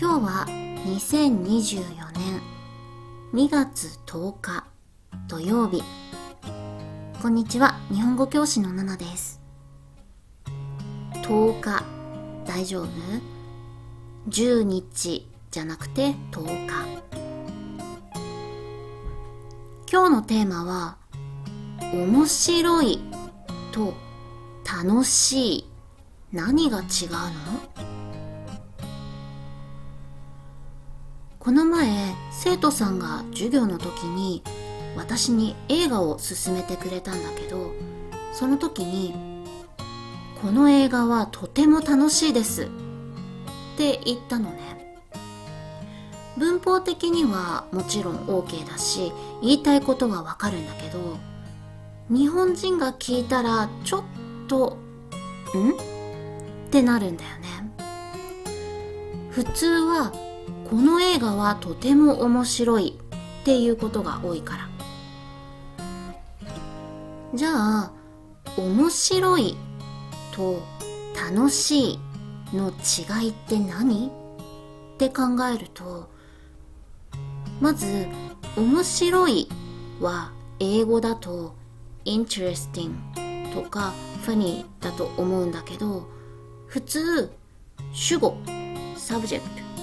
今日は2024年2月10日土曜日。こんにちは。日本語教師のナナです。10日。大丈夫 ?10 日じゃなくて10日。今日のテーマは面白いと楽しい。何が違うの？この前生徒さんが授業の時に私に映画を勧めてくれたんだけどその時に「この映画はとても楽しいです」って言ったのね文法的にはもちろん OK だし言いたいことはわかるんだけど日本人が聞いたらちょっと「ん?」ってなるんだよね普通はこの映画はとても面白い。っていうことが多いから。じゃあ面白いと楽しいの違いって何？って考えるとまず面白いは英語だと interesting とか funny だと思うんだけど普通主語 subject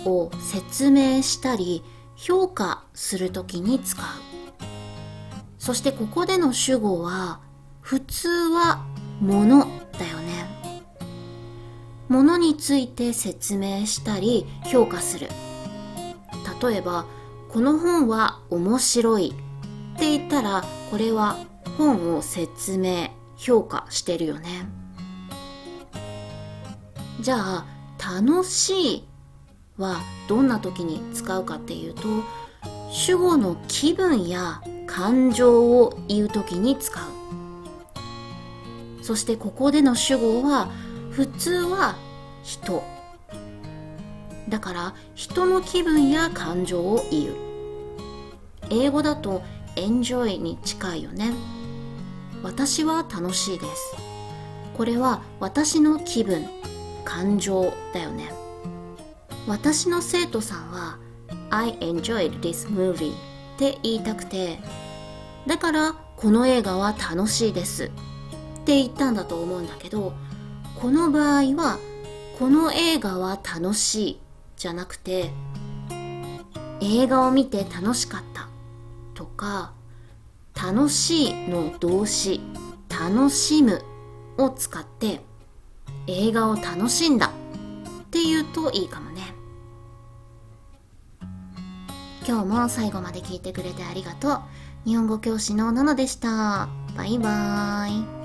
を説明したり評価するときに使う。そしてここでの主語は普通はものだよね。ものについて説明したり評価する。例えばこの本は面白いって言ったらこれは本を説明評価してるよね。じゃあ楽しいはどんな時に使うかっていうと主語の気分や感情を言う時に使う。そしてここでの主語は普通は人。だから人の気分や感情を言う。英語だと enjoy に近いよね。私は楽しいです。これは私の気分感情だよね。私の生徒さんは I enjoyed this movie って言いたくてだからこの映画は楽しいですって言ったんだと思うんだけどこの場合はこの映画は楽しいじゃなくて映画を見て楽しかったとか楽しいの動詞楽しむを使って映画を楽しんだって言うといいかもね。今日も最後まで聞いてくれてありがとう。日本語教師のナナでした。バイバーイ。